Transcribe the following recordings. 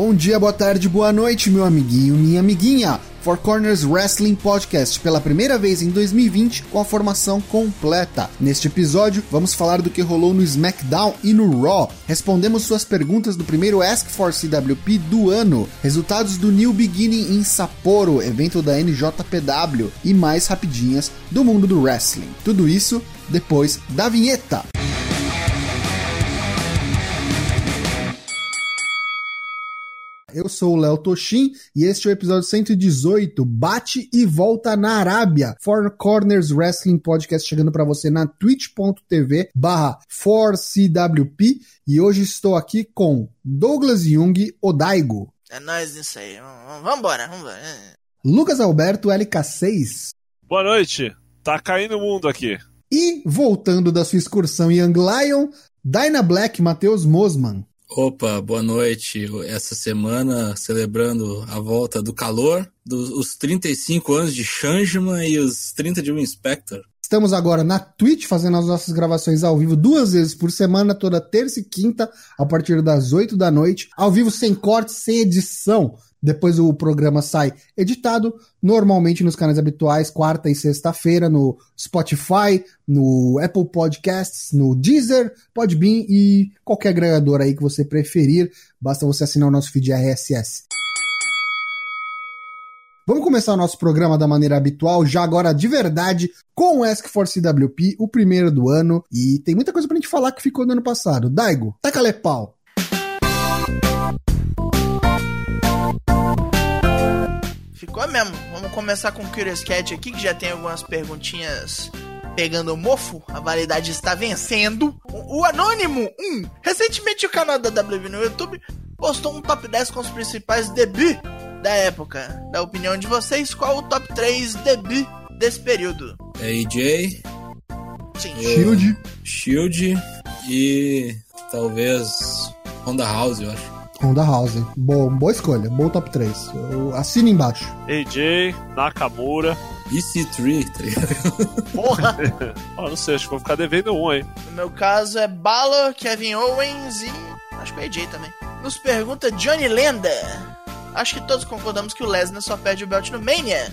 Bom dia, boa tarde, boa noite, meu amiguinho, minha amiguinha. Four Corners Wrestling Podcast, pela primeira vez em 2020, com a formação completa. Neste episódio, vamos falar do que rolou no SmackDown e no Raw. Respondemos suas perguntas do primeiro Ask for CWP do ano, resultados do New Beginning em Sapporo, evento da NJPW, e mais rapidinhas do mundo do wrestling. Tudo isso depois da vinheta. Eu sou o Léo Toshin e este é o episódio 118, Bate e Volta na Arábia, Four Corners Wrestling Podcast chegando para você na twitch.tv barra 4CWP e hoje estou aqui com Douglas Jung Odaigo. É nóis isso aí, vambora, vambora. Lucas Alberto LK6. Boa noite, tá caindo o mundo aqui. E voltando da sua excursão Young Lion, Dyna Black Matheus Mosman. Opa, boa noite. Essa semana celebrando a volta do calor, dos os 35 anos de Changeman e os 30 de Inspector. Estamos agora na Twitch fazendo as nossas gravações ao vivo duas vezes por semana, toda terça e quinta, a partir das 8 da noite, ao vivo sem corte, sem edição. Depois o programa sai editado, normalmente nos canais habituais, quarta e sexta-feira, no Spotify, no Apple Podcasts, no Deezer, Podbean e qualquer agregador aí que você preferir. Basta você assinar o nosso feed RSS. Vamos começar o nosso programa da maneira habitual, já agora de verdade, com o Ask for CWP, o primeiro do ano. E tem muita coisa pra gente falar que ficou no ano passado. Daigo, taca pau. Ficou mesmo. Vamos começar com o Curious Cat aqui, que já tem algumas perguntinhas pegando o mofo. A validade está vencendo. O, o Anônimo 1. Recentemente o canal da WB no YouTube postou um top 10 com os principais debut da época. Da opinião de vocês, qual o top 3 debut desse período? AJ. Sim. Shield. Shield e talvez Honda House, eu acho. Honda House. Boa, boa escolha, bom top 3. Eu assino embaixo. AJ, Nakamura. EC3, tá ligado? Porra! ah, não sei, acho que vou ficar devendo um, hein? No meu caso é Balor, Kevin Owens e. acho que o AJ também. Nos pergunta Johnny Lenda. Acho que todos concordamos que o Lesnar só perde o belt no Mania.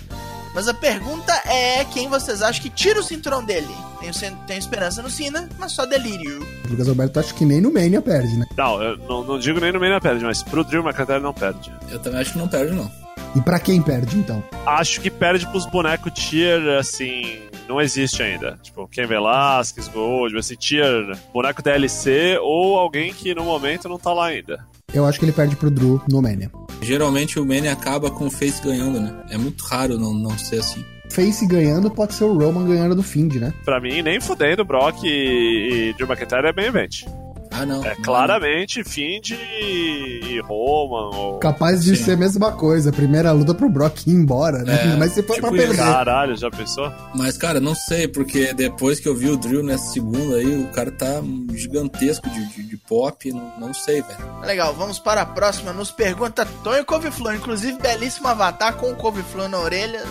Mas a pergunta é quem vocês acham que tira o cinturão dele? Tenho, tenho esperança no Cena, mas só delírio. Lucas Alberto acho que nem no Mania perde, né? Não, eu não, não digo nem no Mania perde, mas pro Drew McIntyre não perde. Eu também acho que não perde, não. E pra quem perde, então? Acho que perde pros bonecos tier, assim, não existe ainda. Tipo, Ken Velasquez, Gold, assim, tier, boneco DLC ou alguém que no momento não tá lá ainda. Eu acho que ele perde pro Drew no Mania. Geralmente o Mania acaba com o Face ganhando, né? É muito raro não, não ser assim. Face ganhando pode ser o Roman ganhando do Find, né? Pra mim, nem fudendo, Brock e, e Drew McIntyre é bem event. Ah, não. É claramente Find e Roman. Ou... Capaz de Sim. ser a mesma coisa. Primeira luta pro Brock ir embora, né? É, Mas se for tipo pra perder. Caralho, já pensou? Mas, cara, não sei, porque depois que eu vi o Drill nessa segunda aí, o cara tá gigantesco de, de, de pop. Não, não sei, velho. Legal, vamos para a próxima. Nos pergunta Tonho Couve-Flor. Inclusive, belíssimo avatar com o Couve-Flor na orelha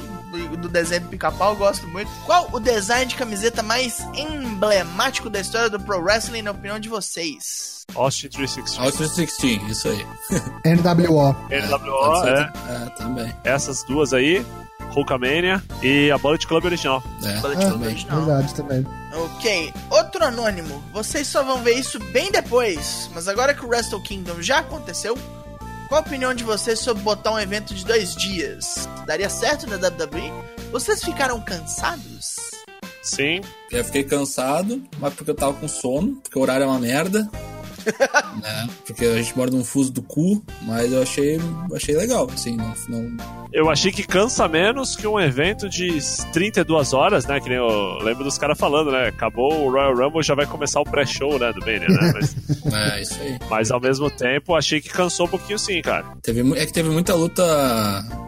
do desenho do pica-pau, gosto muito. Qual o design de camiseta mais emblemático da história do Pro Wrestling, na opinião de vocês? Austin 316. Austin 316, isso aí. NWO. NWO, é. É, também. Essas duas aí, Hulkamania e a Bullet Club original. É, Bullet Club original. Verdade também. Ok, outro anônimo. Vocês só vão ver isso bem depois, mas agora que o Wrestle Kingdom já aconteceu, qual a opinião de vocês sobre botar um evento de dois dias? Daria certo na WWE? Vocês ficaram cansados? Sim. Eu fiquei cansado, mas porque eu tava com sono, porque o horário é uma merda. né? Porque a gente mora num fuso do cu, mas eu achei, achei legal, assim, não, não... Eu achei que cansa menos que um evento de 32 horas, né? Que nem eu lembro dos caras falando, né? Acabou o Royal Rumble, já vai começar o pré-show, né? Do Mania, né? Mas, é, isso aí. Mas ao mesmo tempo, achei que cansou um pouquinho sim, cara. Teve, é que teve muita luta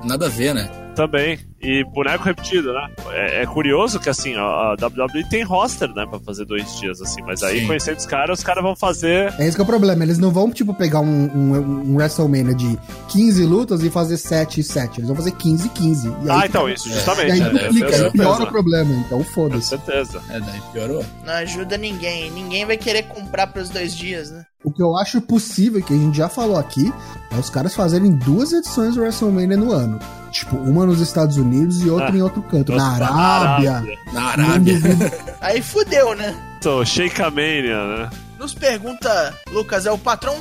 nada a ver, né? Também. E boneco repetido, né? É, é curioso que, assim, a, a WWE tem roster, né? Pra fazer dois dias, assim. Mas aí, Sim. conhecendo os caras, os caras vão fazer... É esse que é o problema. Eles não vão, tipo, pegar um, um, um WrestleMania de 15 lutas e fazer 7 e 7. Eles vão fazer 15 e 15. E aí, Ah, então, isso, E justamente. aí é, duplica, é, aí piora o certeza. problema. Então, Com foda-se. certeza. É, daí piorou. Não ajuda ninguém. Ninguém vai querer comprar pros dois dias, né? O que eu acho possível, que a gente já falou aqui, é os caras fazerem duas edições do WrestleMania no ano. Tipo, uma nos Estados Unidos e outra Ah, em outro canto. Na Arábia. Na Arábia. duvido. Aí fudeu, né? Então, Shakeamania, né? Nos pergunta, Lucas, é o patrão,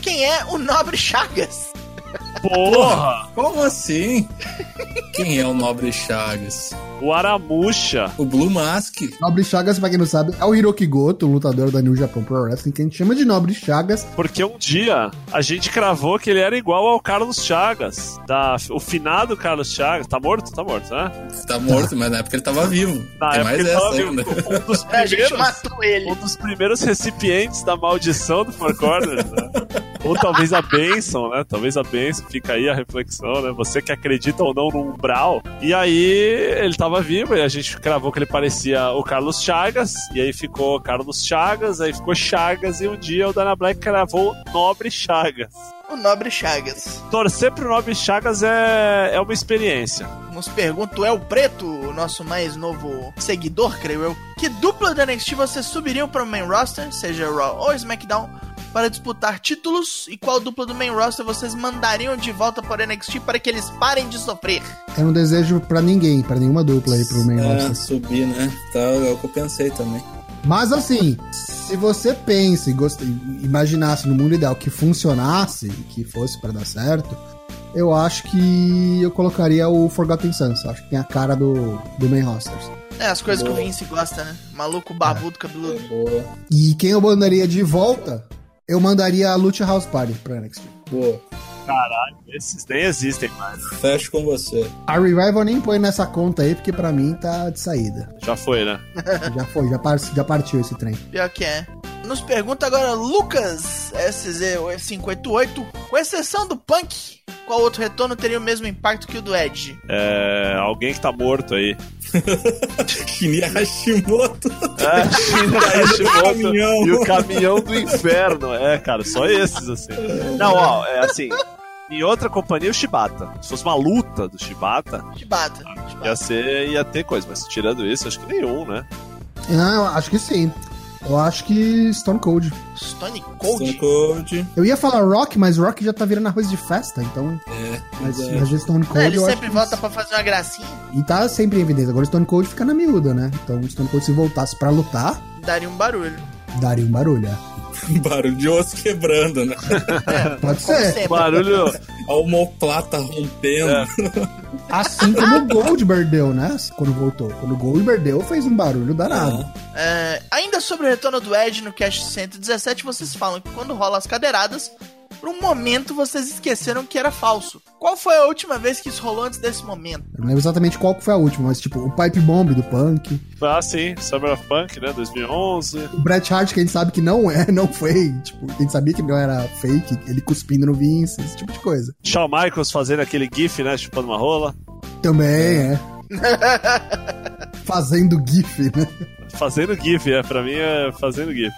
quem é o Nobre Chagas? Porra! Como assim? Quem é o Nobre Chagas? O Aramuxa. O Blue Mask. Nobre Chagas, pra quem não sabe, é o Hiroki Goto, lutador da New Japan Pro Wrestling, que a gente chama de Nobre Chagas. Porque um dia a gente cravou que ele era igual ao Carlos Chagas. Da, o finado Carlos Chagas. Tá morto? Tá morto, né? Tá morto, mas na época ele tava vivo. Na Tem época mais ele essa ainda. vivo. Um dos A gente primeiros, matou ele. um dos primeiros recipientes da maldição do Four Corners, né? Ou talvez a bênção, né? Talvez a bênção, fica aí a reflexão, né? Você que acredita ou não no umbral. E aí ele tava vivo e a gente cravou que ele parecia o Carlos Chagas, e aí ficou Carlos Chagas, aí ficou Chagas, e um dia o Dana Black cravou Nobre Chagas. O Nobre Chagas. Torcer pro Nobre Chagas é, é uma experiência. Nos pergunta o El Preto, o nosso mais novo seguidor, creio eu. Que dupla da NXT vocês subiriam para o main roster, seja Raw ou SmackDown, para disputar títulos? E qual dupla do main roster vocês mandariam de volta para o NXT para que eles parem de sofrer? Eu não desejo pra ninguém, pra nenhuma dupla aí pro main É, roster. subir, né? Tá, é o que eu pensei também. Mas assim, se você pensa e gosta, e imaginasse no mundo ideal que funcionasse e que fosse pra dar certo, eu acho que eu colocaria o Forgotten Sons. Acho que tem a cara do, do main rosters. É, as coisas que o Boa. Vince gosta, né? Maluco, barbudo, cabeludo. Boa, E quem eu mandaria de volta, eu mandaria a Lucha House Party pra NXT. boa. Caralho, esses nem existem mais. Fecho com você. A Revival nem põe nessa conta aí, porque pra mim tá de saída. Já foi, né? Já foi, já, par- já partiu esse trem. Pior que é. Nos pergunta agora Lucas SZ588. Com exceção do Punk, qual outro retorno teria o mesmo impacto que o do Edge? É, alguém que tá morto aí. Shinya Hashimoto. É, China Hashimoto caminhão. e o caminhão do inferno. É, cara, só esses, assim. Não, ó, é assim. Em outra companhia, o Shibata. Se fosse uma luta do Shibata, Chibata. ia Chibata. ser, ia ter coisa. Mas tirando isso, acho que nenhum, né? Ah, eu acho que sim. Eu acho que Stone Cold. Stone Stone Cold? Cold. Eu ia falar Rock, mas Rock já tá virando arroz de festa, então. É, Mas, é. mas Stone Cold. É, ele sempre volta que... pra fazer uma gracinha. E tá sempre em evidência. Agora o Stone Cold fica na miúda, né? Então o Stone Cold, se voltasse pra lutar, Daria um barulho. daria um barulho. é. Barulho de osso quebrando, né? Pode Como ser. sempre. Barulho. A homoplata rompendo. É. Assim como o Goldberg deu, né? Quando voltou. Quando o Goldberg deu, fez um barulho danado. É, ainda sobre o retorno do Edge no Cast 117, vocês falam que quando rola as cadeiradas, por um momento vocês esqueceram que era falso. Qual foi a última vez que isso rolou antes desse momento? Eu não lembro exatamente qual que foi a última, mas tipo, o Pipe Bomb do Punk. Ah, sim, Summer of Punk, né? 2011. O Bret Hart, que a gente sabe que não é, não foi. Tipo, a gente sabia que não era fake, ele cuspindo no Vince, esse tipo de coisa. Shawn Michaels fazendo aquele gif, né? Chupando uma rola. Também, é. Fazendo GIF, né? Fazendo gif, é. Pra mim é fazendo gif.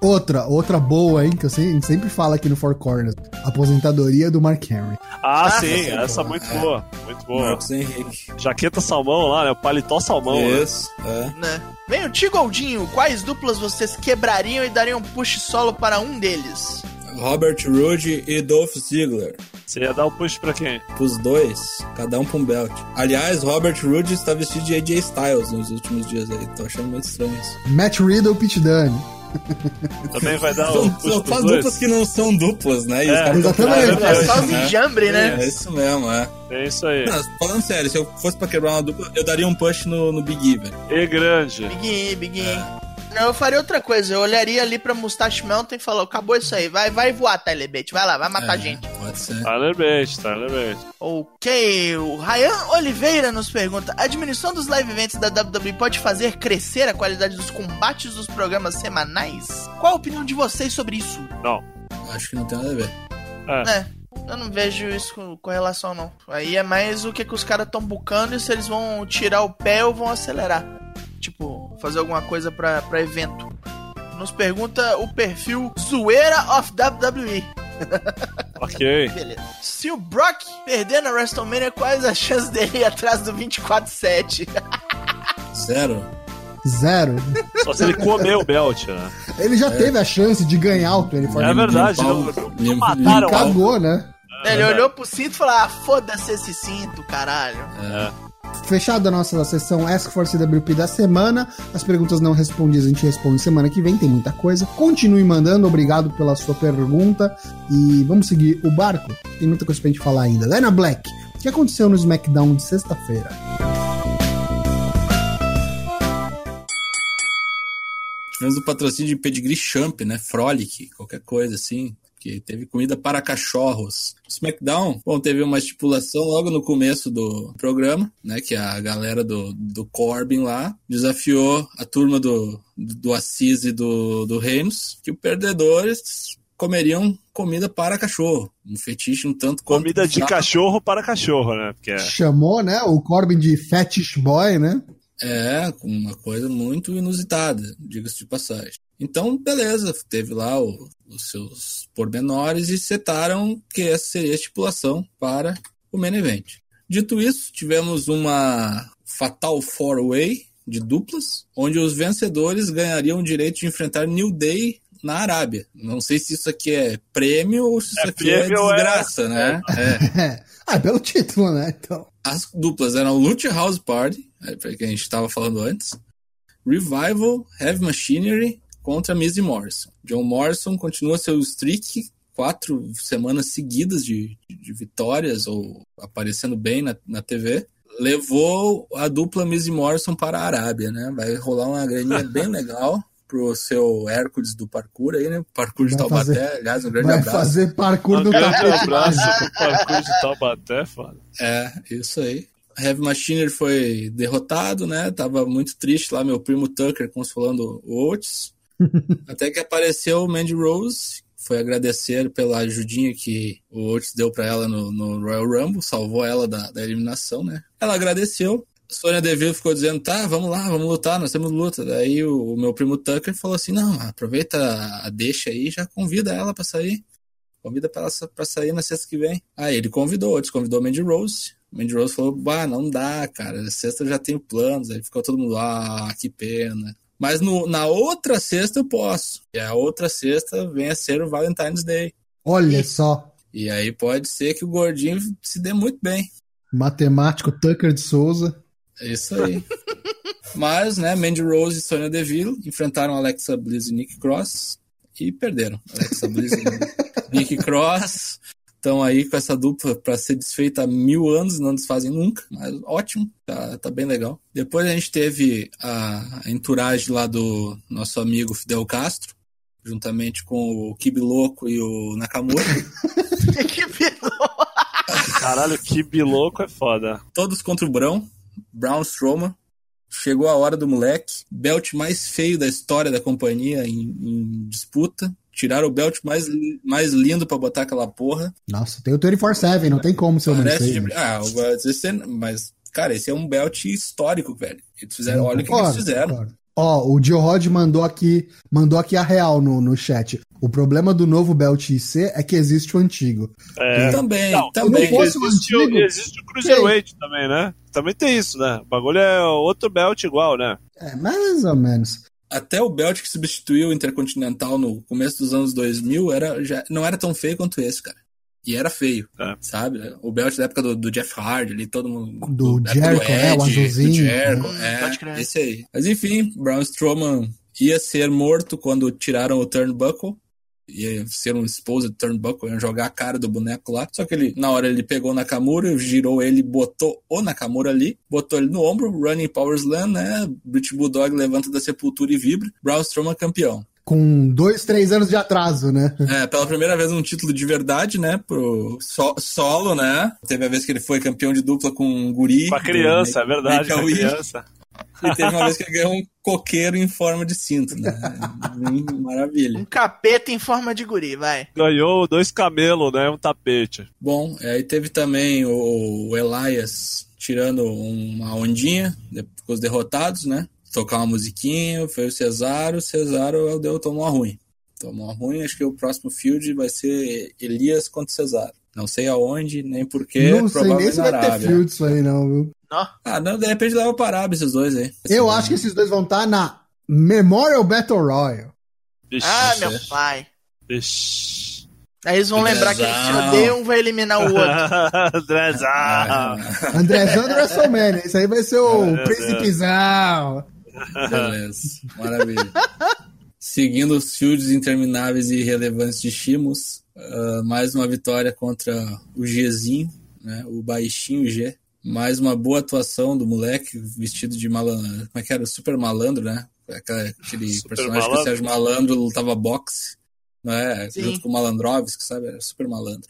Outra, outra boa, hein, que eu sempre, a gente sempre fala aqui no Four Corners. Aposentadoria do Mark Henry. Ah, Ah, sim, sim, essa pô, muito é. boa. Muito boa. Marcos Henrique. Jaqueta salmão lá, né? O paletó salmão, né? Isso, é. Né? Vem o Tigoldinho, quais duplas vocês quebrariam e dariam um push solo para um deles? Robert Roode e Dolph Ziggler. Você ia dar o push pra quem? Pros dois, cada um pra um belt. Aliás, Robert Roode está vestido de AJ Styles nos últimos dias aí. Tô achando muito estranho isso. Matt Riddle, Pete Dunne. Também vai dar o São, push são pros só dois? duplas que não são duplas, né? E É, os exatamente. É só o né? enjambre, né? É isso mesmo, é. É isso aí. Não, falando sério, se eu fosse pra quebrar uma dupla, eu daria um push no, no Big E, velho. E grande. Big E, Big E. Não, eu faria outra coisa. Eu olharia ali pra Mustache Mountain e falou: acabou isso aí, vai, vai voar, Tyler Bate, vai lá, vai matar É, gente. Pode ser. Tyler Bate, Tyler Bate. Ok, o Ryan Oliveira nos pergunta: a administração dos live events da WWE pode fazer crescer a qualidade dos combates dos programas semanais? Qual a opinião de vocês sobre isso? Não. Acho que não tem nada a ver. É. É, Eu não vejo isso com, com relação, não. Aí é mais o que, que os caras estão bucando e se eles vão tirar o pé ou vão acelerar. Tipo, fazer alguma coisa pra, pra evento. Nos pergunta o perfil Zoeira of WWE. Ok. Beleza. Se o Brock perder na WrestleMania, quais as chances dele ir atrás do 24-7? Zero. Zero. Só se ele comer o belt, né? Ele já teve a chance de ganhar o 24 É verdade, não lim- mataram Ele cagou, né? Ele olhou pro cinto e falou: Ah, foda-se esse cinto, caralho. É. Fechada a nossa sessão Ask for CWP da semana. As perguntas não respondidas a gente responde semana que vem, tem muita coisa. Continue mandando, obrigado pela sua pergunta. E vamos seguir o barco. Tem muita coisa pra gente falar ainda. Lena Black, o que aconteceu no SmackDown de sexta-feira? Tivemos o patrocínio de Pedigree Champ, né? Frolic, qualquer coisa assim. Que teve comida para cachorros. O SmackDown, bom, teve uma estipulação logo no começo do programa, né? Que a galera do, do Corbin lá desafiou a turma do, do Assis e do, do Reinos que os perdedores comeriam comida para cachorro. Um fetiche um tanto quanto Comida de cachorro para cachorro, né? Porque é. Chamou, né, o Corbin de Fetish Boy, né? É, uma coisa muito inusitada, diga-se de passagem. Então, beleza, teve lá o- os seus pormenores e setaram que essa seria a estipulação para o main event. Dito isso, tivemos uma Fatal Four Way de duplas, onde os vencedores ganhariam o direito de enfrentar New Day na Arábia. Não sei se isso aqui é prêmio ou se isso É aqui é é- desgraça, né? É. ah, pelo título, né? Então. As duplas eram Lucha House Party, é, que a gente estava falando antes, Revival, Heavy Machinery contra Miz e Morrison. John Morrison continua seu streak, quatro semanas seguidas de, de vitórias ou aparecendo bem na, na TV. Levou a dupla Miz e Morrison para a Arábia, né? Vai rolar uma graninha bem legal pro seu Hércules do parkour aí, né? Parkour de Vai Taubaté, fazer- aliás, um grande Vai abraço. fazer parkour Um do grande abraço pro parkour de Taubaté, foda. É, isso aí. Heavy Machinery foi derrotado, né? Tava muito triste lá, meu primo Tucker consolando o Oates. Até que apareceu o Mandy Rose, foi agradecer pela ajudinha que o Oates deu pra ela no, no Royal Rumble, salvou ela da, da eliminação, né? Ela agradeceu. Sônia Deville ficou dizendo, tá, vamos lá, vamos lutar, nós temos luta. Daí o, o meu primo Tucker falou assim, não, aproveita a deixa aí já convida ela pra sair. Convida pra ela pra sair na sexta que vem. Aí ele convidou, Oates convidou Mandy Rose. Mandy Rose falou, bah, não dá, cara, sexta eu já tenho planos. Aí ficou todo mundo, ah, que pena. Mas no, na outra sexta eu posso. E a outra sexta vem a ser o Valentine's Day. Olha só. E aí pode ser que o gordinho se dê muito bem. Matemático Tucker de Souza. É isso aí. Mas, né, Mandy Rose e Sonya Deville enfrentaram Alexa Bliss e Nick Cross e perderam. Alexa Bliss e Nick Cross estão aí com essa dupla para ser desfeita há mil anos, não desfazem nunca, mas ótimo, tá, tá bem legal. Depois a gente teve a, a entourage lá do nosso amigo Fidel Castro, juntamente com o Kibi Louco e o Nakamura. vilão. Caralho, que biloco é foda. todos contra o Brão, Brown Strowman. Chegou a hora do moleque. Belt mais feio da história da companhia em, em disputa. Tiraram o belt mais, mais lindo pra botar aquela porra. Nossa, tem o 24-7, não tem como ser o Parece de... Ah, esse é- mas, cara, esse é um belt histórico, velho. Eles fizeram, olha o que eles fizeram. concordo. Ó, o Joe Rod mandou aqui, mandou aqui a real no, no chat. O problema do novo Belt IC é que existe o antigo. É. Também, Não, também. se não fosse o existe, o, antigo, existe o Cruiserweight também, né? Também tem isso, né? O bagulho é outro belt igual, né? É, mais ou menos. Até o belt que substituiu o Intercontinental no começo dos anos 2000 era, já, não era tão feio quanto esse, cara. E era feio, É. sabe? O belt da época do, do Jeff Hardy ali, todo mundo... Do época Jericho, né? O azulzinho. Do Jericho, Hum, é, crer. esse aí. Mas enfim, Braun Strowman ia ser morto quando tiraram o Turnbuckle. Ia ser um exposed Turnbuckle, iam jogar a cara do boneco lá. Só que ele, na hora ele pegou o Nakamura, girou ele, botou o Nakamura ali, botou ele no ombro, Running Power Slam, né? British Bulldog levanta da sepultura e vibra. Braun Strowman campeão. Com dois, três anos de atraso, né? É, pela primeira vez um título de verdade, né? Pro so- solo, né? Teve a vez que ele foi campeão de dupla com um guri. Com a criança, do é verdade, com a criança. E teve uma vez que ele ganhou um coqueiro em forma de cinto, né? Maravilha. Um capeta em forma de guri, vai. Ganhou dois camelos, né? Um tapete. Bom, aí teve também o Elias tirando uma ondinha com os derrotados, né? Tocar uma musiquinha, foi o Cesaro, o Cesaro deu, tomou a ruim. Tomou a ruim, acho que o próximo field vai ser Elias contra Cesaro. Não sei aonde, nem porquê. Não sei nem se vai ter field isso aí, não, viu? Não. Ah, não, de repente leva para Arábia esses dois aí. Eu acho que esses dois vão estar na Memorial Battle Royale. Ah, meu pai. Vixe. Aí eles vão lembrar que eles se odeiam, um vai eliminar o outro. Andrezão. Andrezão do WrestleMania. Isso aí vai ser o É, Príncipezão. Beleza, maravilha. Seguindo os fields intermináveis e irrelevantes de Shimos, uh, mais uma vitória contra o Gzinho, né, o baixinho G. Mais uma boa atuação do moleque vestido de malandro. Como é que era? Super malandro, né? Aquele Super personagem que o malandro. Sérgio Malandro lutava boxe, não é? Sim. Junto com o Malandrovski, sabe? Era super malandro.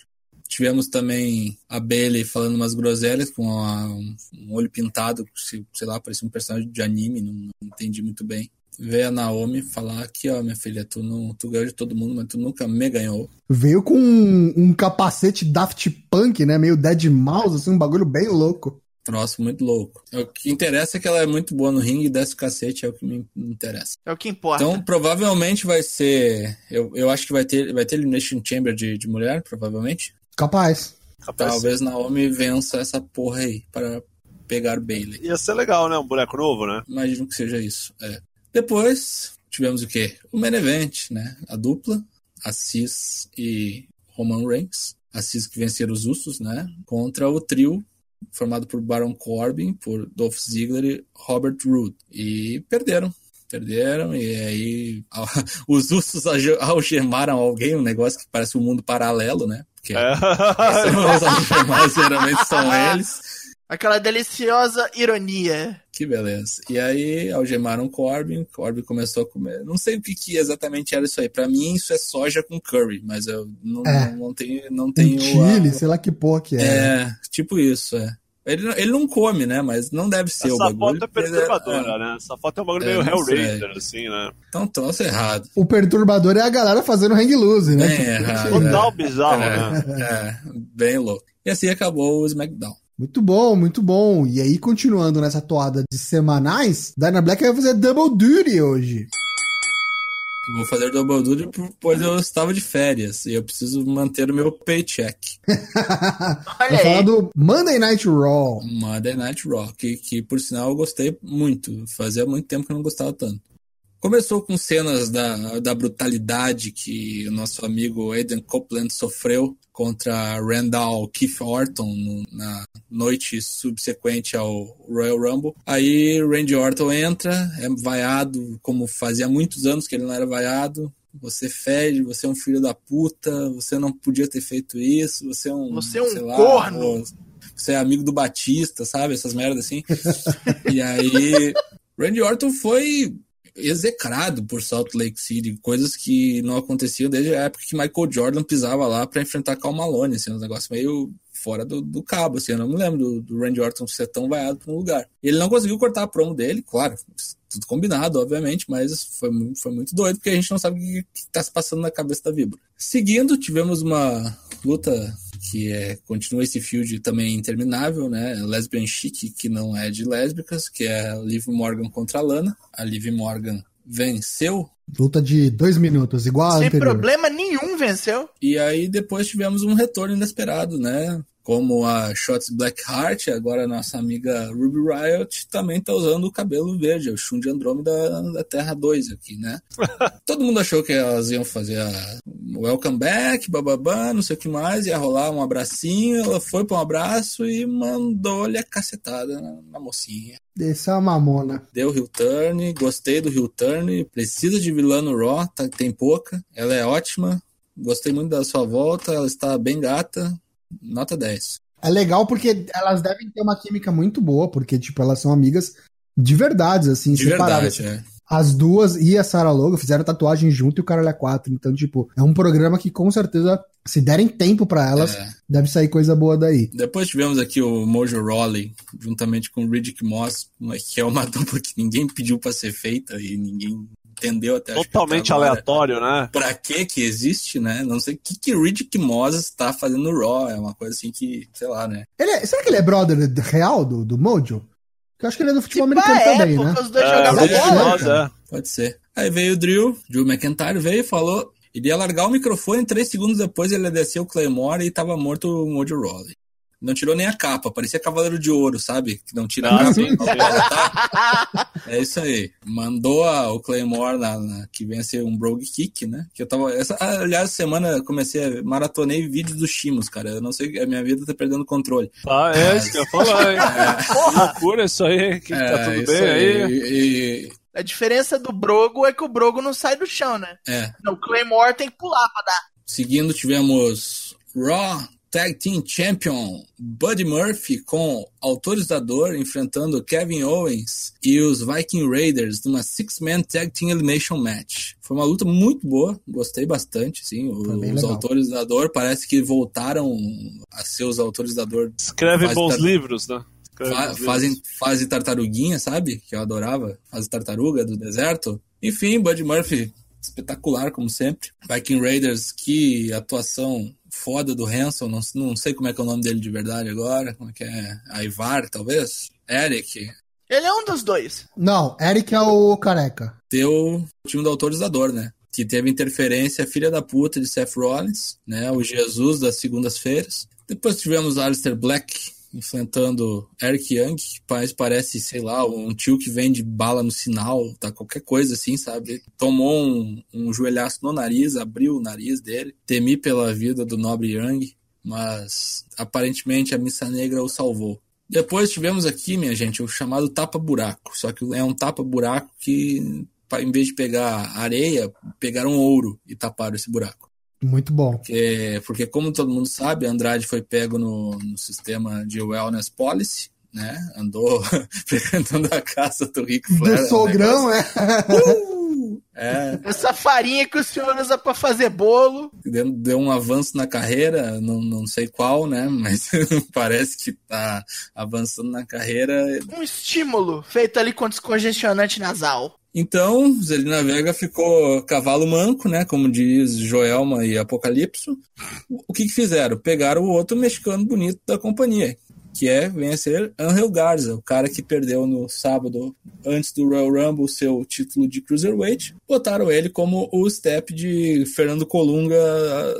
Tivemos também a Bailey falando umas groselhas com uma- um, olho pintado, se- sei lá, parecia um personagem de anime, não, não entendi muito bem. Veio a Naomi falar aqui, ó, minha filha, tu, não, tu ganhou de todo mundo, mas tu nunca me ganhou. Veio com um, um capacete Daft Punk, né? Meio Dead Mouse, assim, um bagulho bem louco. Troço muito louco. O que interessa é que ela é muito boa no ringue e desce o cacete, é o que me interessa. É o que importa. Então, provavelmente vai ser. Eu, eu acho que vai ter, vai ter Elimination Chamber de, de mulher, provavelmente. Capaz. Capaz. Talvez Naomi vença essa porra aí para pegar Bailey. Ia ser legal, né? Um boneco novo, né? Imagino que seja isso. É. Depois tivemos o quê? O main event, né? A dupla, Assis e Roman Reigns. Assis que venceram os Usos, né? Contra o trio formado por Baron Corbin, por Dolph Ziggler e Robert Roode. E perderam. Perderam, e aí os Usos alge- algemaram alguém, um negócio que parece um mundo paralelo, né? Porque É. os algemados geralmente são eles. Aquela deliciosa ironia. Que beleza. E aí algemaram Corbin, Corbin começou a comer. Não sei o que, que exatamente era isso aí. Pra mim isso é soja com curry, mas eu não, É. não, não tenho, não Um tenho chile, a- sei lá que porra que é. É, tipo isso, é. Ele, não- ele não come, né? Mas não deve ser o Essa bagulho. foto é ele perturbadora, né? Essa foto é um bagulho É, meio Hellraiser, assim, né? Então troço errado. O perturbador é a galera fazendo hang loose, né? Bem Tipo, errado. Total bizarro, né? É, é, bem louco. E assim acabou o SmackDown. Muito bom, muito bom. E aí, continuando nessa toada de semanais, Dyna Black vai fazer double duty hoje. Vou fazer double duty pois eu estava de férias e eu preciso manter o meu paycheck. Olha Vai falar aí. do Monday Night Raw. Monday Night Raw, que, que por sinal eu gostei muito. Fazia muito tempo que eu não gostava tanto. Começou com cenas da, da brutalidade que o nosso amigo Aiden Copeland sofreu contra Randall Keith Orton no- na noite subsequente ao Royal Rumble. Aí Randy Orton entra, é vaiado, como fazia muitos anos que ele não era vaiado. Você fede, você é um filho da puta, você não podia ter feito isso, você é um. Você é um lá, corno. você é amigo do Batista, sabe? Essas merdas assim. e aí, Randy Orton foi execrado por Salt Lake City, coisas que não aconteciam desde a época que Michael Jordan pisava lá pra enfrentar Cal Malone, assim, um negócio meio fora do, do cabo, assim, eu não me lembro do, do Randy Orton ser tão vaiado pra um lugar. Ele não conseguiu cortar a promo dele, claro, tudo combinado, obviamente, mas foi, foi muito doido, porque a gente não sabe o que, que tá se passando na cabeça da Vibra. Seguindo, tivemos uma luta que é, continua esse field também interminável, né? Lesbian Chic, que não é de lésbicas, que é a Liv Morgan contra a Lana. A Liv Morgan venceu, Luta de dois minutos, igual a Sem anterior. problema nenhum venceu. e aí depois tivemos um retorno inesperado, né? Como a Shots Blackheart, agora a nossa amiga Ruby Riot, também tá usando o cabelo verde, é o Shun de Andrômeda da Terra 2 aqui, né? Todo mundo achou que elas iam fazer a Welcome Back, bababá, não sei o que mais, ia rolar um abracinho, ela foi pra um abraço e mandou-lhe a cacetada na, na mocinha. É uma mamona. Deu heel turn, gostei do heel turn, precisa de vilã no Raw, tá- tem pouca, ela é ótima, gostei muito da sua volta, ela está bem gata, nota 10. É legal porque elas devem ter uma química muito boa, porque, tipo, elas são amigas de verdade, assim. De separadas. verdade, é. As duas e a Sarah Logan fizeram tatuagem junto e o Caralho é 4. Então, tipo, é um programa que com certeza, se derem tempo pra elas, É. deve sair coisa boa daí. Depois tivemos aqui o Mojo Rawley, juntamente com o Riddick Moss, uma- que é uma dupla que ninguém pediu pra ser feita e ninguém entendeu até acho que Totalmente até agora. aleatório, né? Pra que que existe, né? Não sei o que que Riddick Moss está fazendo no Raw. É uma coisa assim que, sei lá, né? Ele é- será que ele é brother real do, do Mojo? Eu acho que ele é do futebol Tipo, americano é, também, né? os dois É, jogavam bola. Moss, é. Pode ser. Aí veio o Drew, Drew McIntyre veio e falou. Ele ia largar o microfone, três segundos depois ele ia descer o Claymore e tava morto o Mojo Rawley. Não tirou nem a capa, parecia Cavaleiro de Ouro, sabe? Que não tira a Ah, capa. sim, pra botar. É isso aí. Mandou a- o Claymore na, na- que vem a ser um Brogue Kick, né? Que eu tava. Essa, ah, aliás, semana eu comecei a maratonei vídeos dos Chimos, cara. Eu não sei, a minha vida tá perdendo controle. Tá, é isso que eu ia falar, hein? Que loucura isso aí. Que É, tá tudo isso bem aí? E- e- A diferença do Brogo é que o Brogo não sai do chão, né? é, Não, o Claymore tem que pular pra dar. Seguindo, tivemos Raw Tag Team Champion Buddy Murphy com Autores da Dor enfrentando Kevin Owens e os Viking Raiders numa Six-Man Tag Team Elimination Match. Foi uma luta muito boa, gostei bastante, sim. O- Os legal. Autores da Dor parece que voltaram a ser os Autores da Dor. Escreve bons tar- livros, né? Escreve Fa fazem fase tartaruguinha, sabe? Que eu adorava. Fase tartaruga do deserto. Enfim, Buddy Murphy, espetacular, como sempre. Viking Raiders, que atuação foda do Hanson. Não, não sei como é que é o nome dele de verdade agora. Como é que é? Aivar, talvez? Eric. Ele é um dos dois. Não, Eric é o careca. Deu o time do Autores da Dor, né? Que teve interferência, filha da puta de Seth Rollins, né? O Jesus das segundas-feiras. Depois tivemos Alistair Black enfrentando Eric Young, que parece, sei lá, um tio que vende bala no sinal, tá? Qualquer coisa assim, sabe? Tomou um, um joelhaço no nariz, abriu o nariz dele. Temi pela vida do nobre Young, mas aparentemente a Missa Negra o salvou. Depois tivemos aqui, minha gente, o chamado tapa-buraco. Só que é um tapa-buraco que, em vez de pegar areia, pegaram ouro e taparam esse buraco. Muito bom. Porque, porque como todo mundo sabe, Andrade foi pego no, no sistema de wellness policy, né? Andou frequentando a casa do Rico Flair. Do um sogrão, é? negócio- É, Essa farinha que o senhor usa pra fazer bolo. deu, deu um avanço na carreira, não, não sei qual, né? Mas parece que tá avançando na carreira. Um estímulo feito ali com descongestionante nasal. Então, Zelina Vega ficou cavalo manco, né? Como diz Joelma e Apocalipso. O que, que fizeram? Pegaram o outro mexicano bonito da companhia, que é vencer Angel Garza, o cara que perdeu no sábado, antes do Royal Rumble, seu título de Cruiserweight. Botaram ele como o step de Fernando Colunga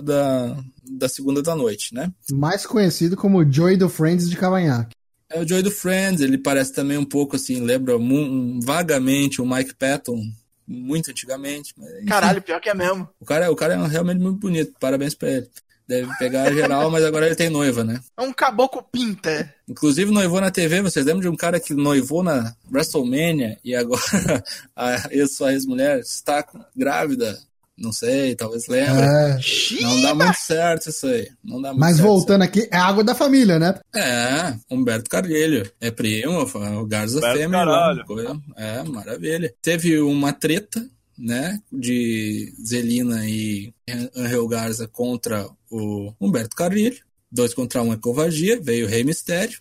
da, da segunda da noite, né? Mais conhecido como Joey do Friends de Cavanhaque. É o Joey do Friends, ele parece também um pouco assim, lembra um- vagamente o Mike Patton, muito antigamente. Mas, enfim. Caralho, pior que é mesmo. O cara, o cara é realmente muito bonito, parabéns pra ele. Deve pegar geral, mas agora ele tem noiva, né? É um caboclo pinta. Inclusive noivou na TV, vocês lembram de um cara que noivou na WrestleMania e agora a ex, sua ex-mulher está grávida? Não sei, talvez lembre. É. Não dá muito certo isso aí. Não dá muito Mas certo voltando aqui, é água da família, né? É, Humberto Carrilho. É primo, o Garza Humberto Fêmea. Né? É, maravilha. Teve uma treta, né, de Zelina e Angel Garza contra o Humberto Carrilho. Dois contra um é covardia. Veio o Rei Mistério.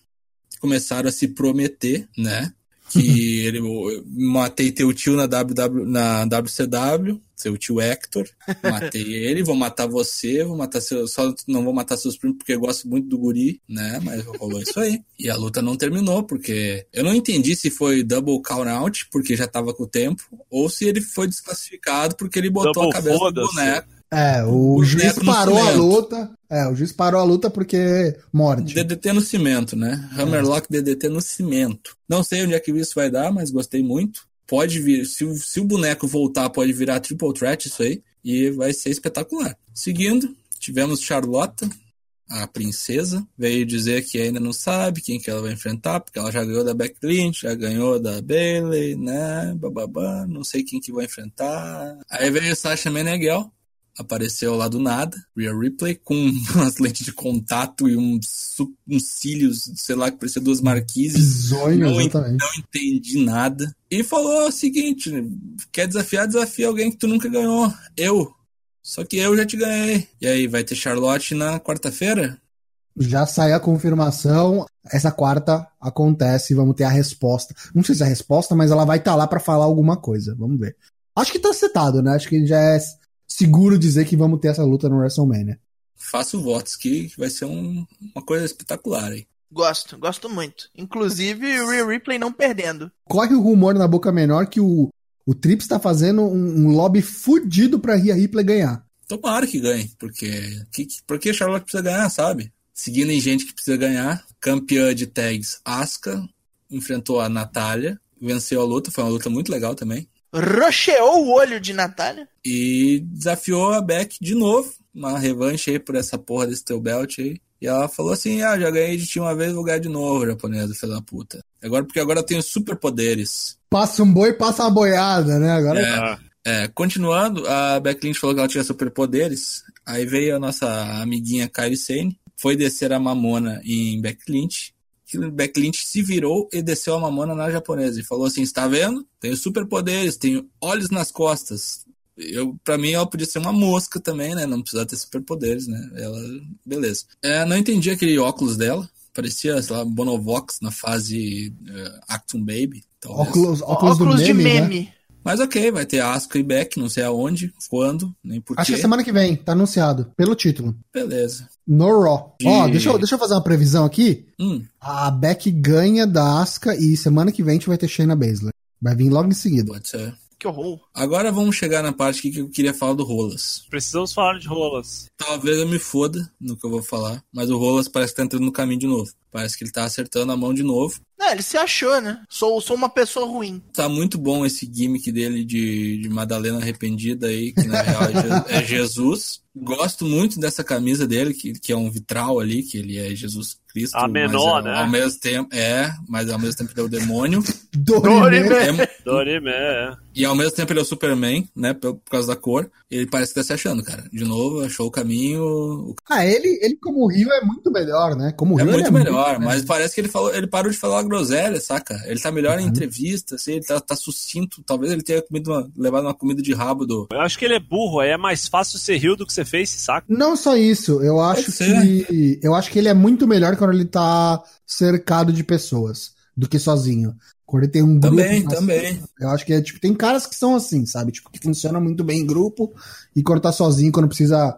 Começaram a se prometer, né, que ele eu matei teu tio na, WW, na WCW, seu tio Hector, matei ele, vou matar você, vou matar seu, só não vou matar seus primos porque eu gosto muito do guri, né? Mas rolou isso aí. E a luta não terminou porque eu não entendi se foi double count out porque já tava com o tempo ou se ele foi desclassificado porque ele botou Double a cabeça do boneco. É, o, O juiz parou a luta. É, o juiz parou a luta porque morte. DDT no cimento, né? Hammerlock DDT no cimento. Não sei onde é que isso vai dar, mas gostei muito. Pode vir, se, o- se o boneco voltar, pode virar triple threat isso aí. E vai ser espetacular. Seguindo, tivemos Charlotta, a princesa. Veio dizer que ainda não sabe quem que ela vai enfrentar, porque ela já ganhou da Becky Lynch, já ganhou da Bailey, né? Bababá, não sei quem que vai enfrentar. Aí veio Sasha Meneghel, apareceu lá do nada, Real Replay, com umas lentes de contato e uns, uns cílios, sei lá, que parecia duas marquises. Zonho, não, exatamente. não entendi nada. E falou o seguinte: quer desafiar, desafia alguém que tu nunca ganhou. Eu. Só que eu já te ganhei. E aí, vai ter Charlotte na quarta-feira? Já saiu a confirmação. Essa quarta acontece, vamos ter a resposta. Não sei se é a resposta, mas ela vai estar lá pra falar alguma coisa. Vamos ver. Acho que tá setado, né? Acho que já é seguro dizer que vamos ter essa luta no WrestleMania. Faço votos que vai ser um- uma coisa espetacular aí. Gosto, gosto muito. Inclusive, o Real Replay não perdendo. Corre o rumor na boca menor que o, o Trips tá fazendo um, um lobby fudido pra Rhea Ripley ganhar. Tomara que ganhe, porque que, que- porque Charlotte precisa ganhar, sabe? Seguindo em gente que precisa ganhar, campeã de tags Asuka enfrentou a Natália, venceu a luta, foi uma luta muito legal também. Rocheou o olho de Natália. E desafiou a Beck de novo, uma revanche aí por essa porra desse teu belt aí. E ela falou assim: Ah, já ganhei de ti uma vez, vou ganhar de novo, japonesa, filha da puta. Agora, porque agora eu tenho superpoderes. Passa um boi, passa uma boiada, né? Agora É. Ah, É, continuando, a Beck Lynch falou que ela tinha superpoderes. Aí veio a nossa amiguinha Kairi Sane, foi descer a mamona em Beck Lynch. Que Beck Lynch se virou e desceu a mamona na japonesa e falou assim: está vendo? Tenho superpoderes, tenho olhos nas costas. Eu, pra mim, ela podia ser uma mosca também, né? Não precisava ter superpoderes, né? Ela, beleza. É, não entendi aquele óculos dela. Parecia, sei lá, Bonovox na fase eh, Actum Baby. talvez. óculos, óculos, Óculos, do de meme, né? Mas ok, vai ter Asuka e Beck, não sei aonde, quando, nem porquê. Acho que semana que vem, tá anunciado, pelo título. Beleza. No Raw. De- Ó, deixa, eu, deixa eu fazer uma previsão aqui. Hum, A Beck ganha da Asuka e semana que vem a gente vai ter Shayna Baszler. Vai vir logo em seguida. pode ser. Que horror. Agora vamos chegar na parte que eu queria falar do Rolas. precisamos falar de rolas. Talvez eu me foda no que eu vou falar, mas o Rolas parece que tá entrando no caminho de novo. Parece que ele tá acertando a mão de novo. Não, ele se achou, né? Sou, sou uma pessoa ruim. Tá muito bom esse gimmick dele de, de Madalena arrependida aí, que na real é Je- é Jesus. Gosto muito dessa camisa dele, que, que é um vitral ali, que ele é Jesus Cristo. A menor, mas, é- né? Ao mesmo tempo, é, mas ao mesmo tempo ele é o demônio. Dorime. É- Dorime, é. E ao mesmo tempo ele é o Superman, né? Por, por causa da cor. Ele parece que tá se achando, cara. De novo, achou o caminho. o- Ah, ele, ele como Rio é muito melhor, né? Como É Rio muito ele melhor, mas parece que ele falou, ele parou de falar groselha, saca? Ele tá melhor em Uhum. entrevista, assim, ele tá, tá sucinto. Talvez ele tenha comido uma, levado uma comida de rabo do. Eu acho que ele é burro, aí é mais fácil ser rio do que ser face, saca? Não só isso, eu acho que eu acho que ele é muito melhor quando ele tá cercado de pessoas do que sozinho. Quando ele tem um grupo. Também, assim, também. Eu acho que é tipo, tem caras que são assim, sabe? Tipo, que funcionam muito bem em grupo e quando tá sozinho, quando precisa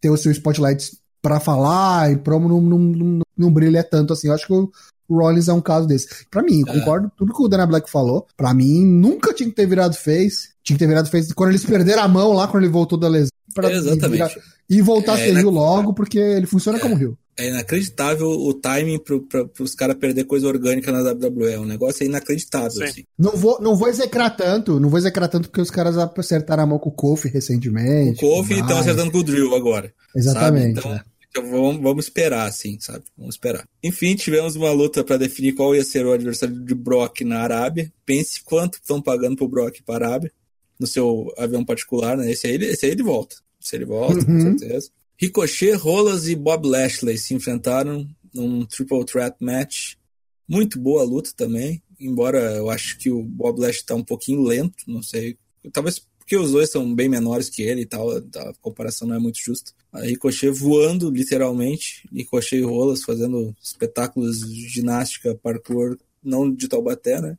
ter o seu spotlight pra falar e promo não, não, não, não brilha tanto assim. Eu acho que o Rollins é um caso desse. Pra mim, É. concordo com tudo que o Dana Black falou. Pra mim, nunca tinha que ter virado face. Tinha que ter virado face quando eles perderam a mão lá, quando ele voltou da lesão. pra- Exatamente. E, virar- e voltar a É, ser né? Rio logo, porque ele funciona como Rio. É inacreditável o timing pro, pros caras perder coisa orgânica na WWE. Um negócio é inacreditável, Sim. assim. Não vou, não vou execrar tanto, não vou execrar tanto porque os caras acertaram a mão com o Kofi O recentemente. Kofi com o estão Bryan. acertando com o Drill agora. Exatamente. Sabe? é. Então, então vamos, vamos esperar, assim, sabe? Vamos esperar. Enfim, tivemos uma luta para definir qual ia ser o adversário de Brock na Arábia. Pense quanto estão pagando pro Brock para a Arábia, no seu avião particular, né? Esse aí, ele- esse aí ele volta. Esse aí ele volta, com Uhum. certeza. Ricochet, Rolas e Bob Lashley se enfrentaram num triple threat match. Muito boa a luta também, embora eu acho que o Bob Lashley tá um pouquinho lento, não sei. Talvez porque os dois são bem menores que ele e tal, a comparação não é muito justa. A Ricochet voando, literalmente, Ricochet e Rolas fazendo espetáculos de ginástica, parkour, não de Taubaté, né?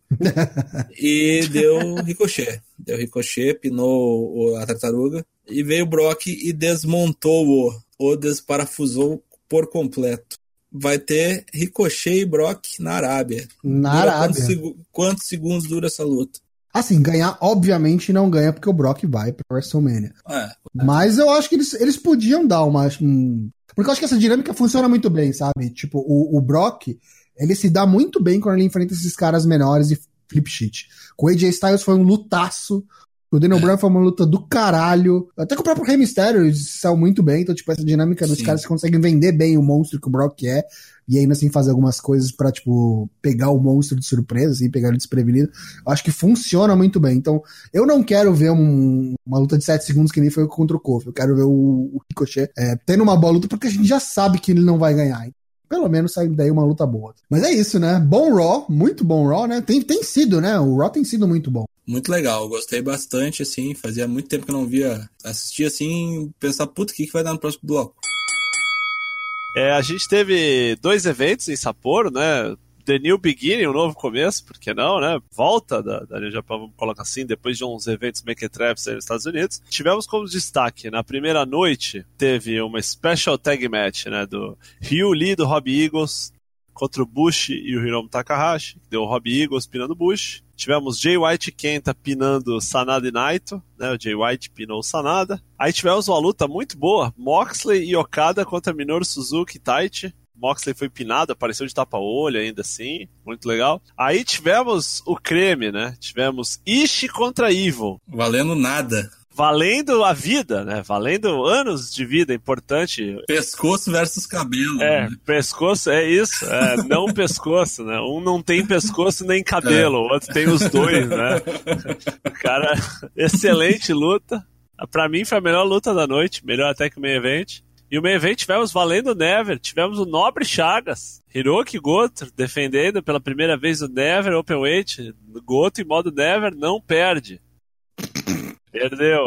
e deu Ricochet. Deu Ricochet, pinou a tartaruga, e veio o Brock e desmontou-o, ou desparafusou por completo. Vai ter Ricochet e Brock na Arábia. Na Dura Arábia. Quantos, segu- quantos segundos dura essa luta? Assim, ganhar, obviamente, não ganha porque o Brock vai pra WrestleMania. É, Mas eu acho que eles, eles podiam dar uma. um- Porque eu acho que essa dinâmica funciona muito bem, sabe? Tipo, o, o Brock, ele se dá muito bem quando ele enfrenta esses caras menores e flip shit. Com o AJ Styles foi um lutaço O Daniel Bryan foi uma luta do caralho. Até que o próprio Rey Mysterio saiu muito bem. Então, tipo, essa dinâmica dos Sim. caras que conseguem vender bem o monstro que o Brock é. E ainda assim fazer algumas coisas pra, tipo, pegar o monstro de surpresa, assim, pegar ele desprevenido. Eu acho que funciona muito bem. Então, eu não quero ver um- uma luta de 7 segundos que nem foi contra o Kofi. Eu quero ver o, o Ricochet é, tendo uma boa luta, porque a gente já sabe que ele não vai ganhar. Pelo menos sai daí uma luta boa. Mas é isso, né? Bom Raw, muito bom Raw, né? Tem, tem sido, né? O Raw tem sido muito bom. Muito legal, gostei bastante, assim. Fazia muito tempo que eu não via. Assistir assim, pensar, puta, o que, que vai dar no próximo bloco? É, a gente teve dois eventos em Sapporo, né? The New Beginning, um novo começo, por que não, né? Volta da, da New Japan, vamos colocar assim, depois de uns eventos Traps aí nos Estados Unidos. Tivemos como destaque, na primeira noite, teve uma Special Tag Match, né? Do Ryu Lee do Robbie Eagles contra o Bush e o Hiromu Takahashi, que deu o Robbie Eagles pinando o Bush. Tivemos Jay White Kenta pinando Sanada e Naito, né? O Jay White pinou Sanada. Aí tivemos uma luta muito boa, Moxley e Okada contra Minoru Suzuki e Taichi. Moxley foi pinado, apareceu de tapa-olho ainda assim, muito legal. Aí tivemos o creme, né? Tivemos Ishi contra Evil. Valendo nada. Valendo a vida, né? Valendo anos de vida, importante. Pescoço versus cabelo. É, né? pescoço, é isso. É, não pescoço, né? Um não tem pescoço nem cabelo, o outro tem os dois, né? Cara, excelente luta. Pra mim foi a melhor luta da noite, melhor até que o main event. E o main event tivemos valendo o Never, tivemos o Nobre Chagas, Hiroki Goto defendendo pela primeira vez o Never Openweight. Goto em modo Never não perde. Perdeu.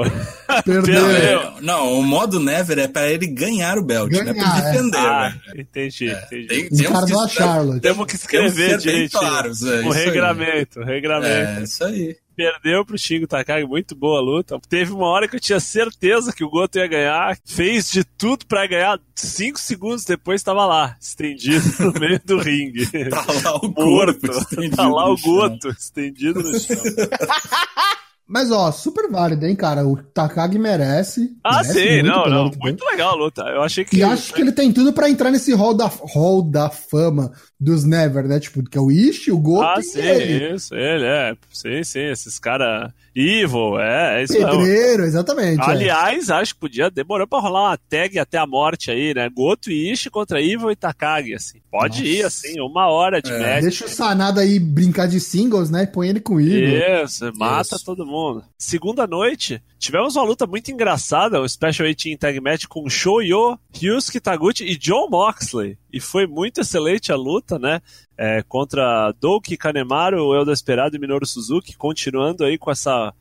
Perdeu. Perdeu. Não, o modo Never é pra ele ganhar o belt, não é pra Ganhar, ele defender, Ah, né? entendi, É, entendi. tem- Os caras da que- Charlotte. Temos que escrever Temos claros, é, o isso aí. regramento, o regramento. É, isso aí. Perdeu pro Shingo Takagi, muito boa a luta. Teve uma hora que eu tinha certeza que o Goto ia ganhar. Fez de tudo pra ganhar. Cinco segundos depois estava lá, estendido no meio do ringue. Tá lá o Morto. corpo estendido Tá lá no o chão. Goto, estendido no chão. Mas, ó, super válido, hein, cara? O Takagi merece. Ah, merece sim, não, não. Muito legal a luta. Eu achei que. E acho que ele tem tudo pra entrar nesse hall da, hall da fama dos Never, né? Tipo, que é o Ishi, o Goto Ah, sim, ele. isso, ele, é. Sim, sim, esses caras. Evil, é, é isso. Pedreiro, exatamente. é. Aliás, acho que podia demorar pra rolar uma tag até a morte aí, né? Goto e Ishi contra Evil e Takagi, assim. Pode Nossa. ir, assim, uma hora de É, match. Deixa o Sanada aí brincar de singles, né? E põe ele com o Igor. Isso, mata Isso. todo mundo. Segunda noite, tivemos uma luta muito engraçada, o Special 18 Tag Match com Shoyo, Ryusuke Taguchi e John Moxley. E foi muito excelente a luta, né? É, contra Douki Kanemaru, o Eldo Esperado e Minoru Suzuki, continuando aí com essa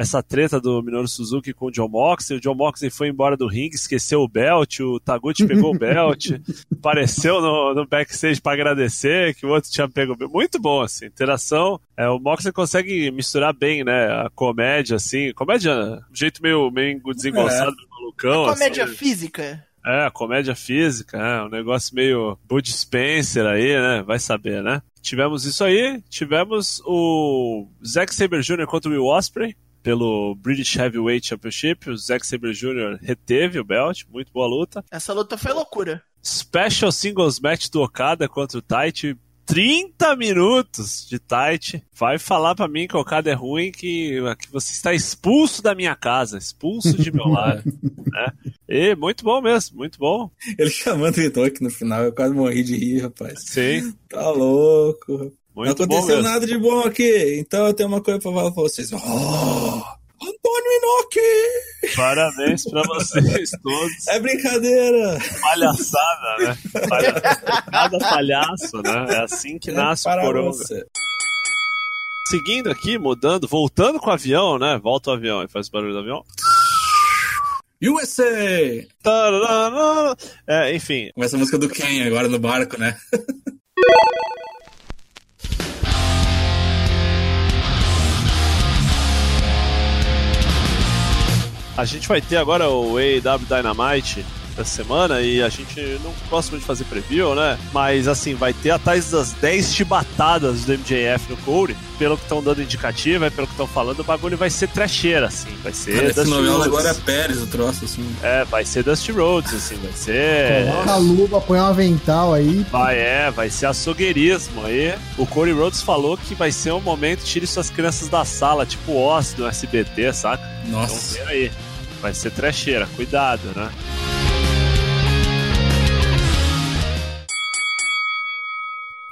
essa treta do Minoru Suzuki com o John Moxley. O John Moxley foi embora do ringue, esqueceu o belt, o Taguchi pegou o belt, apareceu no, no backstage para agradecer que o outro tinha pego o belt. Muito bom, assim, interação. É, o Moxley consegue misturar bem, né, a comédia, assim, comédia, um jeito meio, meio desengonçado, malucão. Comédia assim. física. É, comédia física, é, um negócio meio Bud Spencer aí, né? Vai saber, né? Tivemos isso aí, tivemos o Zack Sabre Jr. contra o Will Ospreay pelo British Heavyweight Championship. O Zack Sabre Jr. reteve o belt, muito boa luta. Essa luta foi loucura. Special Singles Match do Okada contra o Taichi. 30 minutos de Taichi. Vai falar pra mim que o Okada é ruim, que, que você está expulso da minha casa, expulso de meu lar. né? E muito bom mesmo, muito bom. Ele chamando o Hitoki no final, eu quase morri de rir, rapaz. Sim, Tá louco. não muito bom aconteceu nada de bom aqui, então eu tenho uma coisa pra falar pra vocês. Oh, Antônio Inoki! Parabéns pra vocês todos. É brincadeira! Palhaçada, né? Palha... Cada palhaço, né? É assim que nasce é o para coronga. você. Seguindo aqui, mudando, voltando com o avião, né? Volta o avião e faz o barulho do avião. USA! É, enfim, Começa a música do Ken agora no barco, né? a gente vai ter agora o AEW Dynamite dessa semana e a gente não gosta muito de fazer preview, né? Mas assim, vai ter atrás das 10 chibatadas do MJF no Corey. Pelo que estão dando indicativa, é pelo que estão falando, o bagulho vai ser trecheira, assim. Vai ser. Cara, novela Rhodes. agora é Pérez, o troço, assim. É, vai ser Dusty Rhodes, assim, vai ser. Coloca a luva, põe um avental aí. Vai, é, vai ser açougueirismo aí. O Corey Rhodes falou que vai ser um momento, tire suas crianças da sala, tipo Oz do SBT, saca? Então Nossa. vê aí. Vai ser trecheira, cuidado, né?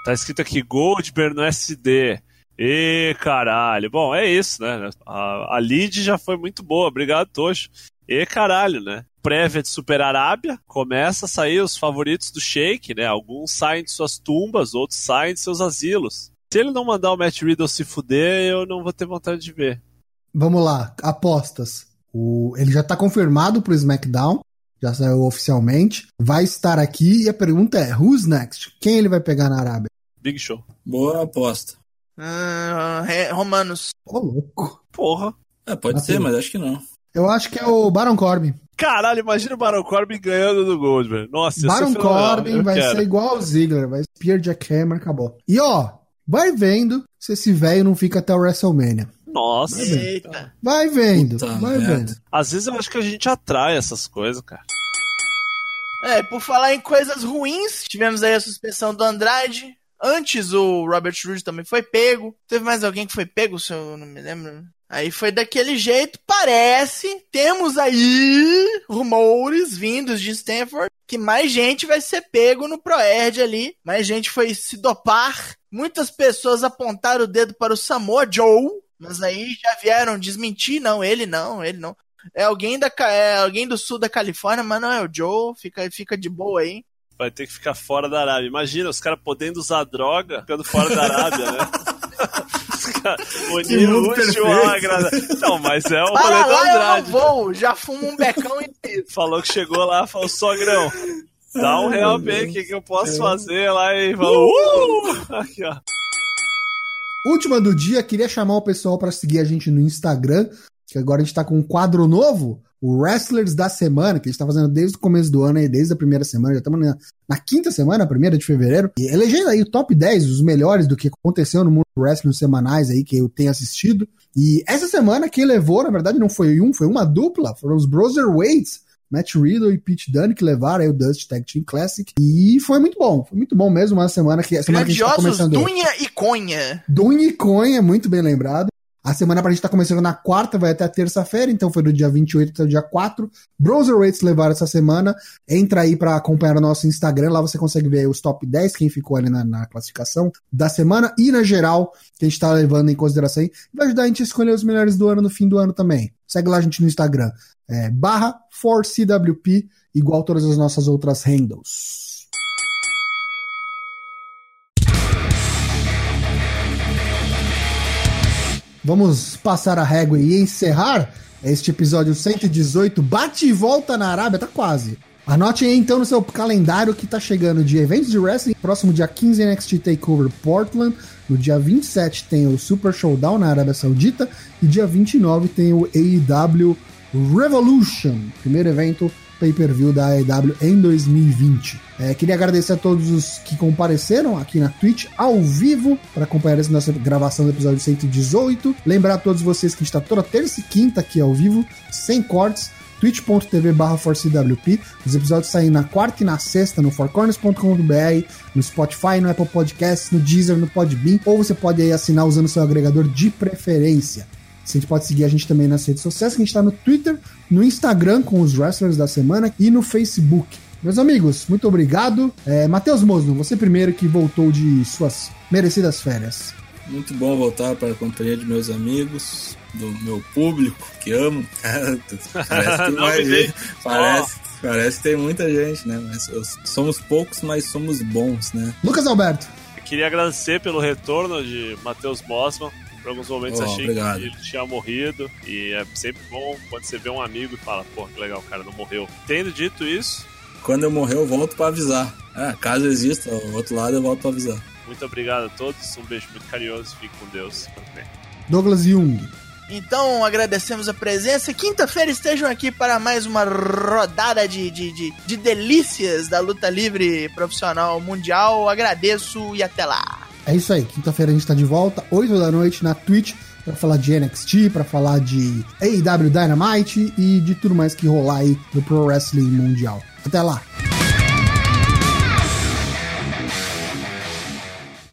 Tá escrito aqui Goldberg no SD. E caralho. Bom, é isso, né? A, a lead já foi muito boa. Obrigado, Tocho. E caralho, né? Prévia de Super Arábia. Começa a sair os favoritos do Shake, né? Alguns saem de suas tumbas, outros saem de seus asilos. Se ele não mandar o Matt Riddle se fuder, eu não vou ter vontade de ver. Vamos lá, apostas. O, ele já tá confirmado pro SmackDown, já saiu oficialmente. Vai estar aqui e a pergunta é: who's next? Quem ele vai pegar na Arábia? Big Show. Boa aposta. É, Romanos. Ô, louco. Porra. É, pode Assim. ser, mas acho que não. Eu acho que é o Baron Corbin. Caralho, imagina o Baron Corbin ganhando do Goldberg. Nossa, ser Baron. Corbin vai quero. ser igual ao Ziggler, vai Spear Jack Hammer, acabou. E ó, vai vendo se esse velho não fica até o WrestleMania. Nossa. Eita. Vai vendo, Puta vai merda. vendo. Às vezes eu acho que a gente atrai essas coisas, cara. É, por falar em coisas ruins, tivemos aí a suspensão do Andrade. Antes o Robert Roode também foi pego. Teve mais alguém que foi pego, se eu não me lembro. Aí foi daquele jeito, parece. Temos aí rumores vindos de Stanford que mais gente vai ser pego no Proerd ali. Mais gente foi se dopar. Muitas pessoas apontaram o dedo para o Samoa Joe, mas aí já vieram desmentir, não, ele não, ele não. É alguém da é alguém do sul da Califórnia, mas não é o Joe, fica fica de boa aí. Vai ter que ficar fora da Arábia. Imagina, os caras podendo usar droga ficando fora da Arábia, né? O útil ao agradável. Não, mas é o rolê Para lá, eu não Andrade. vou, já fumo um becão e Falou que chegou lá, falou, sogrão, dá um real bem, o que, que eu posso fazer lá? E falou, uh! Aqui, ó. Última do dia, queria chamar o pessoal para seguir a gente no Instagram, que agora a gente tá com um quadro novo, o Wrestlers da Semana, que a gente tá fazendo desde o começo do ano aí, desde a primeira semana, já estamos na, na quinta semana, primeira de fevereiro, e elegendo aí o top 10, os melhores do que aconteceu no mundo do wrestling semanais aí que eu tenho assistido. E essa semana quem levou, na verdade, não foi um, foi uma dupla, foram os Brotherweights, Matt Riddle e Pete Dunne que levaram aí o Dust Tag Team Classic. E foi muito bom, foi muito bom mesmo, uma semana que, semana que a gente tá grandiosos começando... Dunha e Conha. Dunha e Conha, muito bem lembrado. A semana pra gente tá começando na quarta, vai até a terça-feira, então foi do dia 28 até o dia 4. Browserweights levaram essa semana. Entra aí pra acompanhar o nosso Instagram, lá você consegue ver os top 10, quem ficou ali na, na classificação da semana e na geral, que a gente tá levando em consideração aí. Vai ajudar a gente a escolher os melhores do ano no fim do ano também. Segue lá a gente no Instagram, é, barra 4CWP, igual todas as nossas outras handles. Vamos passar a régua e encerrar este episódio 118. Bate e volta na Arábia, tá quase. Anote aí então no seu calendário que tá chegando de eventos de wrestling. Próximo dia 15 NXT Takeover Portland. No dia 27 tem o Super Showdown na Arábia Saudita. E dia 29 tem o AEW Revolution. Primeiro evento pay-per-view da AEW em 2020. É, queria agradecer a todos os que compareceram aqui na Twitch ao vivo para acompanhar essa nossa gravação do episódio 118. Lembrar a todos vocês que a gente está toda terça e quinta aqui ao vivo, sem cortes twitch.tv barra 4CWP. Os episódios saem na quarta e na sexta no fourcorners.com.br, no Spotify, no Apple Podcasts, no Deezer, no Podbean, ou você pode aí assinar usando seu agregador de preferência. Você pode seguir a gente também nas redes sociais, que a gente está no Twitter, no Instagram com os wrestlers da semana e no Facebook. Meus amigos, muito obrigado. É, Matheus Mosno, você primeiro que voltou de suas merecidas férias. Muito bom voltar para a companhia de meus amigos, do meu público, que amo. Parece que Não me ver. dei. Parece, parece que tem muita gente, né? Mas eu- somos poucos, mas somos bons, né? Lucas Alberto. Eu queria agradecer pelo retorno de Matheus Mossman. Por alguns momentos Oh, achei obrigado. que ele tinha morrido. E é sempre bom quando você vê um amigo e fala, pô, que legal, o cara não morreu. Tendo dito isso, Quando eu morrer, eu volto para avisar. Ah, caso exista o outro lado, eu volto para avisar. muito obrigado a todos. Um beijo muito carinhoso. Fique com Deus. Douglas Jung. Então agradecemos a presença. Quinta-feira estejam aqui para mais uma rodada de, de, de, de delícias da luta livre profissional mundial. Agradeço e até lá. É isso aí, quinta-feira a gente tá de volta, 8 da noite na Twitch, para falar de NXT, para falar de AEW Dynamite e de tudo mais que rolar aí do Pro Wrestling Mundial. Até lá!